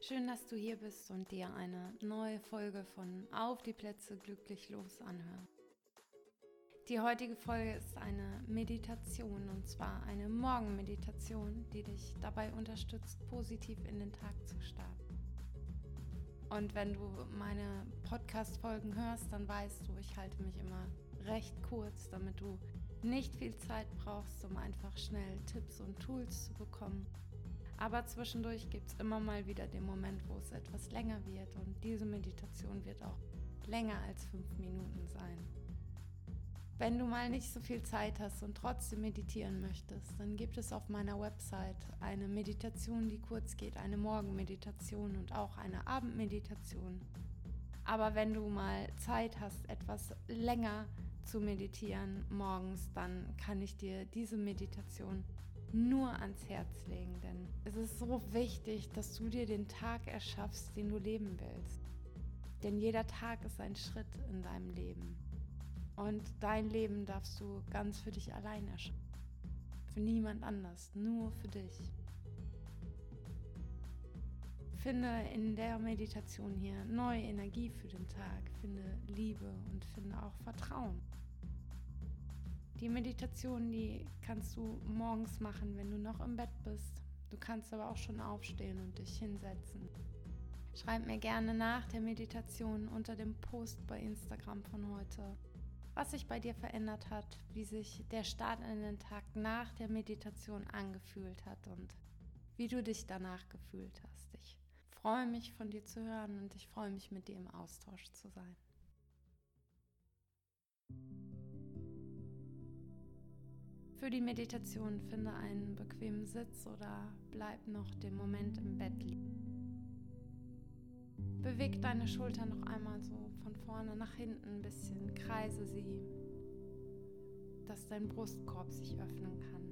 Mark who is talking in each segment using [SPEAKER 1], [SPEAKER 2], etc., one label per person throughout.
[SPEAKER 1] Schön, dass du hier bist und dir eine neue Folge von Auf die Plätze glücklich los anhörst. Die heutige Folge ist eine Meditation und zwar eine Morgenmeditation, die dich dabei unterstützt, positiv in den Tag zu starten. Und wenn du meine Podcast-Folgen hörst, dann weißt du, ich halte mich immer recht kurz, damit du nicht viel Zeit brauchst, um einfach schnell Tipps und Tools zu bekommen. Aber zwischendurch gibt es immer mal wieder den Moment, wo es etwas länger wird und diese Meditation wird auch länger als fünf Minuten sein. Wenn du mal nicht so viel Zeit hast und trotzdem meditieren möchtest, dann gibt es auf meiner Website eine Meditation, die kurz geht, eine Morgenmeditation und auch eine Abendmeditation. Aber wenn du mal Zeit hast, etwas länger zu meditieren morgens, dann kann ich dir diese Meditation nur ans Herz legen, denn es ist so wichtig, dass du dir den Tag erschaffst, den du leben willst. Denn jeder Tag ist ein Schritt in deinem Leben. Und dein Leben darfst du ganz für dich allein erschaffen. Für niemand anders, nur für dich. Finde in der Meditation hier neue Energie für den Tag, finde Liebe und finde auch Vertrauen. Die Meditation, die kannst du morgens machen, wenn du noch im Bett bist. Du kannst aber auch schon aufstehen und dich hinsetzen. Schreib mir gerne nach der Meditation unter dem Post bei Instagram von heute, was sich bei dir verändert hat, wie sich der Start in den Tag nach der Meditation angefühlt hat und wie du dich danach gefühlt hast. Ich freue mich von dir zu hören und ich freue mich mit dir im Austausch zu sein. Für die Meditation finde einen bequemen Sitz oder bleib noch den Moment im Bett liegen. Beweg deine Schultern noch einmal so von vorne nach hinten ein bisschen, kreise sie, dass dein Brustkorb sich öffnen kann.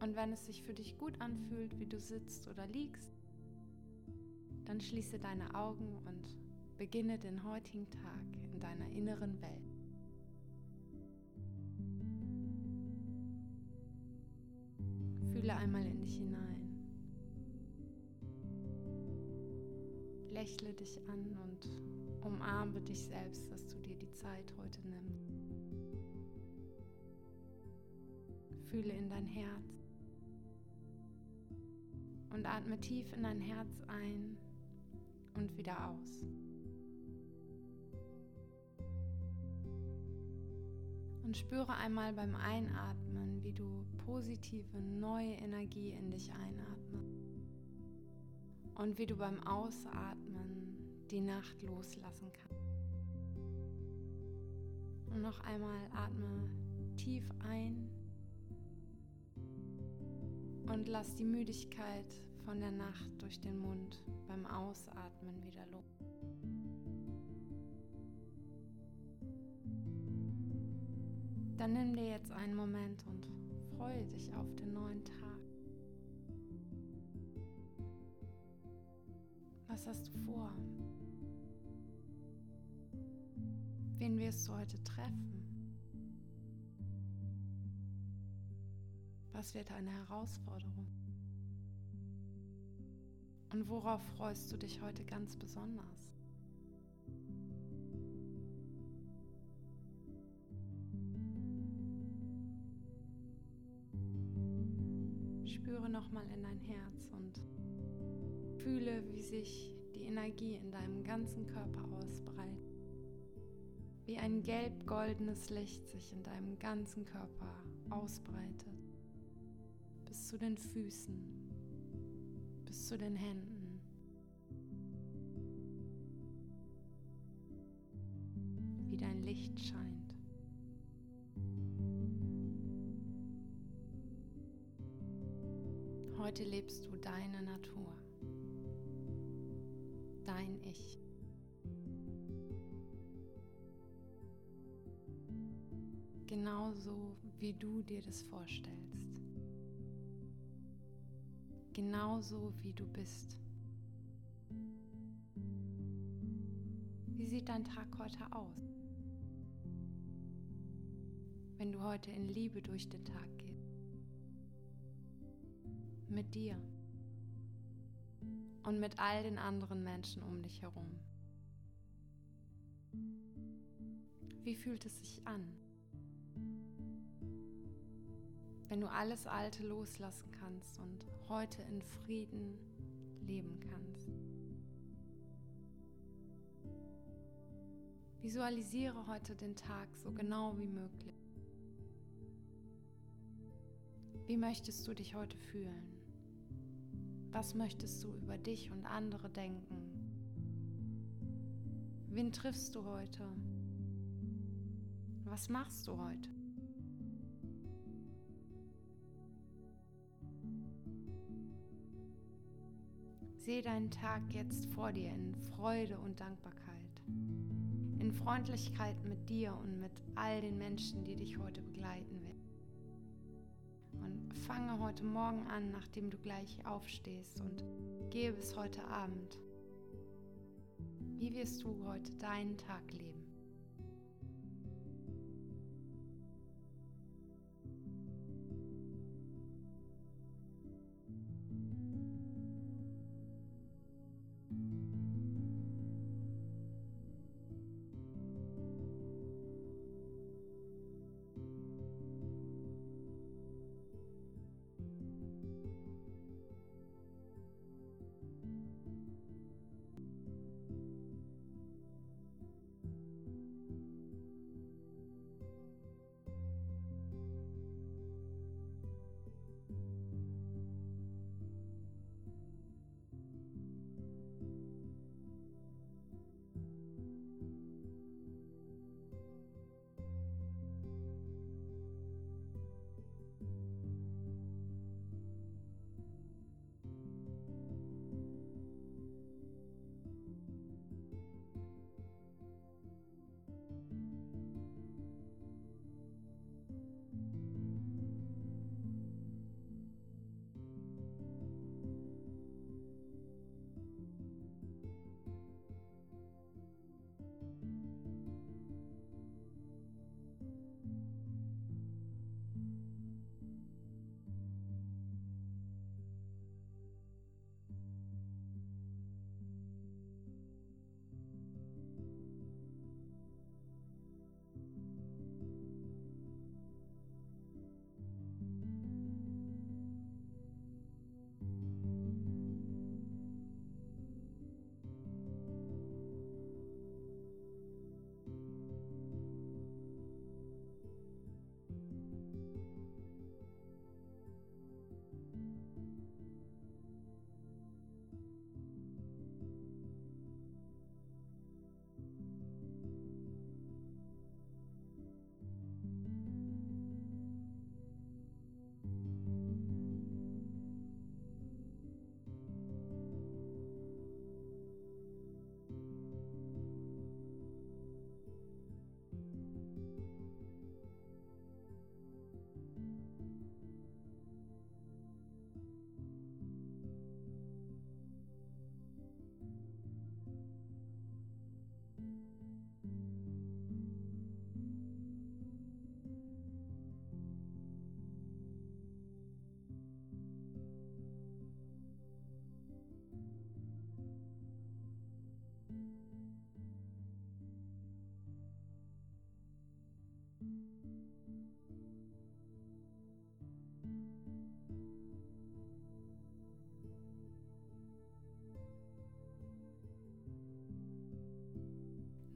[SPEAKER 1] Und wenn es sich für dich gut anfühlt, wie du sitzt oder liegst, dann schließe deine Augen und beginne den heutigen Tag in deiner inneren Welt. Fühle einmal in dich hinein. Lächle dich an und umarme dich selbst, dass du dir die Zeit heute nimmst. Fühle in dein Herz und atme tief in dein Herz ein und wieder aus. Und spüre einmal beim Einatmen, wie du positive neue Energie in dich einatmest. Und wie du beim Ausatmen die Nacht loslassen kannst. Und noch einmal atme tief ein und lass die Müdigkeit von der Nacht durch den Mund beim Ausatmen wieder los. Dann nimm dir jetzt einen Moment und freue dich auf den neuen Tag. Was hast du vor? Wen wirst du heute treffen? Was wird eine Herausforderung? Und worauf freust du dich heute ganz besonders? Nochmal in dein Herz und fühle, wie sich die Energie in deinem ganzen Körper ausbreitet. Wie ein gelb-goldenes Licht sich in deinem ganzen Körper ausbreitet. Bis zu den Füßen, bis zu den Händen. Wie dein Licht scheint. Heute lebst du deine Natur, dein Ich. Genauso wie du dir das vorstellst. Genauso wie du bist. Wie sieht dein Tag heute aus? Wenn du heute in Liebe durch den Tag gehst. Mit dir und mit all den anderen Menschen um dich herum. Wie fühlt es sich an, wenn du alles Alte loslassen kannst und heute in Frieden leben kannst? Visualisiere heute den Tag so genau wie möglich. Wie möchtest du dich heute fühlen? Was möchtest du über dich und andere denken? Wen triffst du heute? Was machst du heute? Sehe deinen Tag jetzt vor dir in Freude und Dankbarkeit, in Freundlichkeit mit dir und mit all den Menschen, die dich heute begleiten werden. Fange heute Morgen an, nachdem du gleich aufstehst und gehe bis heute Abend. Wie wirst du heute deinen Tag leben?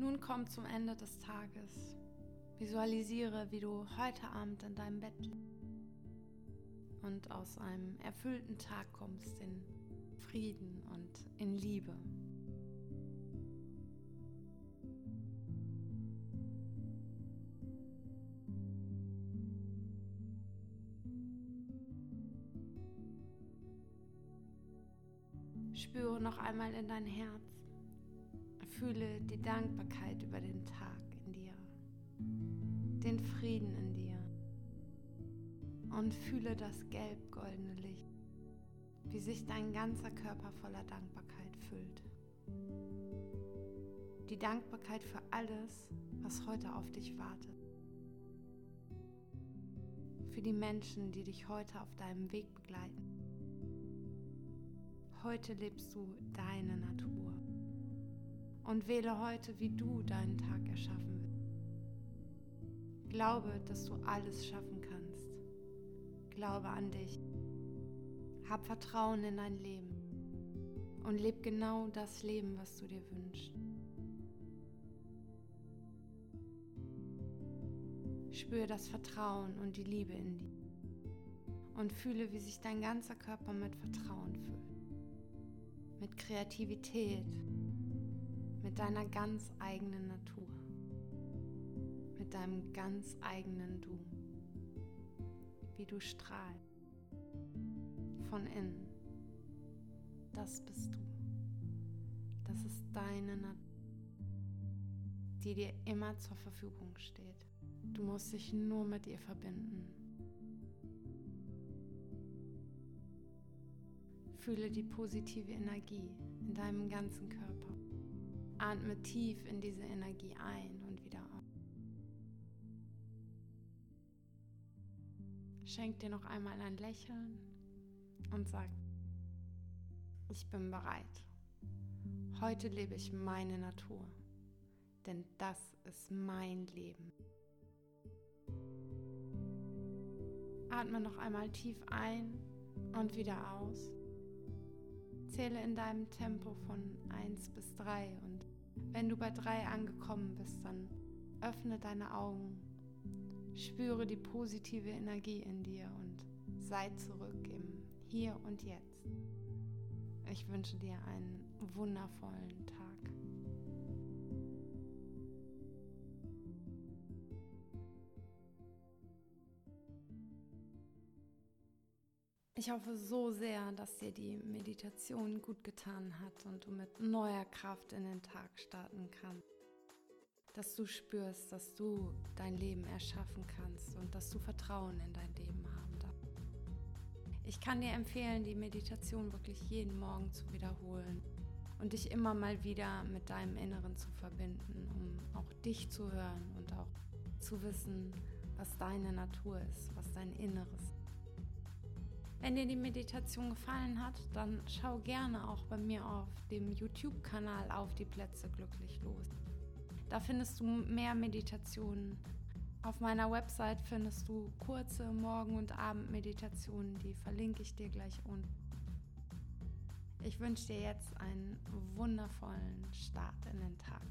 [SPEAKER 1] Nun komm zum Ende des Tages. Visualisiere, wie du heute Abend in deinem Bett und aus einem erfüllten Tag kommst in Frieden und in Liebe. Spüre noch einmal in dein Herz. Fühle die Dankbarkeit über den Tag in dir, den Frieden in dir und fühle das gelb-goldene Licht, wie sich dein ganzer Körper voller Dankbarkeit füllt. Die Dankbarkeit für alles, was heute auf dich wartet. Für die Menschen, die dich heute auf deinem Weg begleiten. Heute lebst du deine Natur. Und wähle heute, wie du deinen Tag erschaffen willst. Glaube, dass du alles schaffen kannst. Glaube an dich. Hab Vertrauen in dein Leben. Und leb genau das Leben, was du dir wünschst. Spüre das Vertrauen und die Liebe in dir. Und fühle, wie sich dein ganzer Körper mit Vertrauen füllt. Mit Kreativität. Mit deiner ganz eigenen Natur. Mit deinem ganz eigenen Du. Wie du strahlst. Von innen. Das bist du. Das ist deine Natur, die dir immer zur Verfügung steht. Du musst dich nur mit ihr verbinden. Fühle die positive Energie in deinem ganzen Körper. Atme tief in diese Energie ein und wieder aus. Schenk dir noch einmal ein Lächeln und sag, ich bin bereit. Heute lebe ich meine Natur, denn das ist mein Leben. Atme noch einmal tief ein und wieder aus. Zähle in deinem Tempo von 1 bis 3 und wenn du bei 3 angekommen bist, dann öffne deine Augen, spüre die positive Energie in dir und sei zurück im Hier und Jetzt. Ich wünsche dir einen wundervollen Tag. Ich hoffe so sehr, dass dir die Meditation gut getan hat und du mit neuer Kraft in den Tag starten kannst. Dass du spürst, dass du dein Leben erschaffen kannst und dass du Vertrauen in dein Leben haben darfst. Ich kann dir empfehlen, die Meditation wirklich jeden Morgen zu wiederholen und dich immer mal wieder mit deinem Inneren zu verbinden, um auch dich zu hören und auch zu wissen, was deine Natur ist, was dein Inneres ist. Wenn dir die Meditation gefallen hat, dann schau gerne auch bei mir auf dem YouTube-Kanal auf die Plätze glücklich los. Da findest du mehr Meditationen. Auf meiner Website findest du kurze Morgen- und Abendmeditationen, die verlinke ich dir gleich unten. Ich wünsche dir jetzt einen wundervollen Start in den Tag.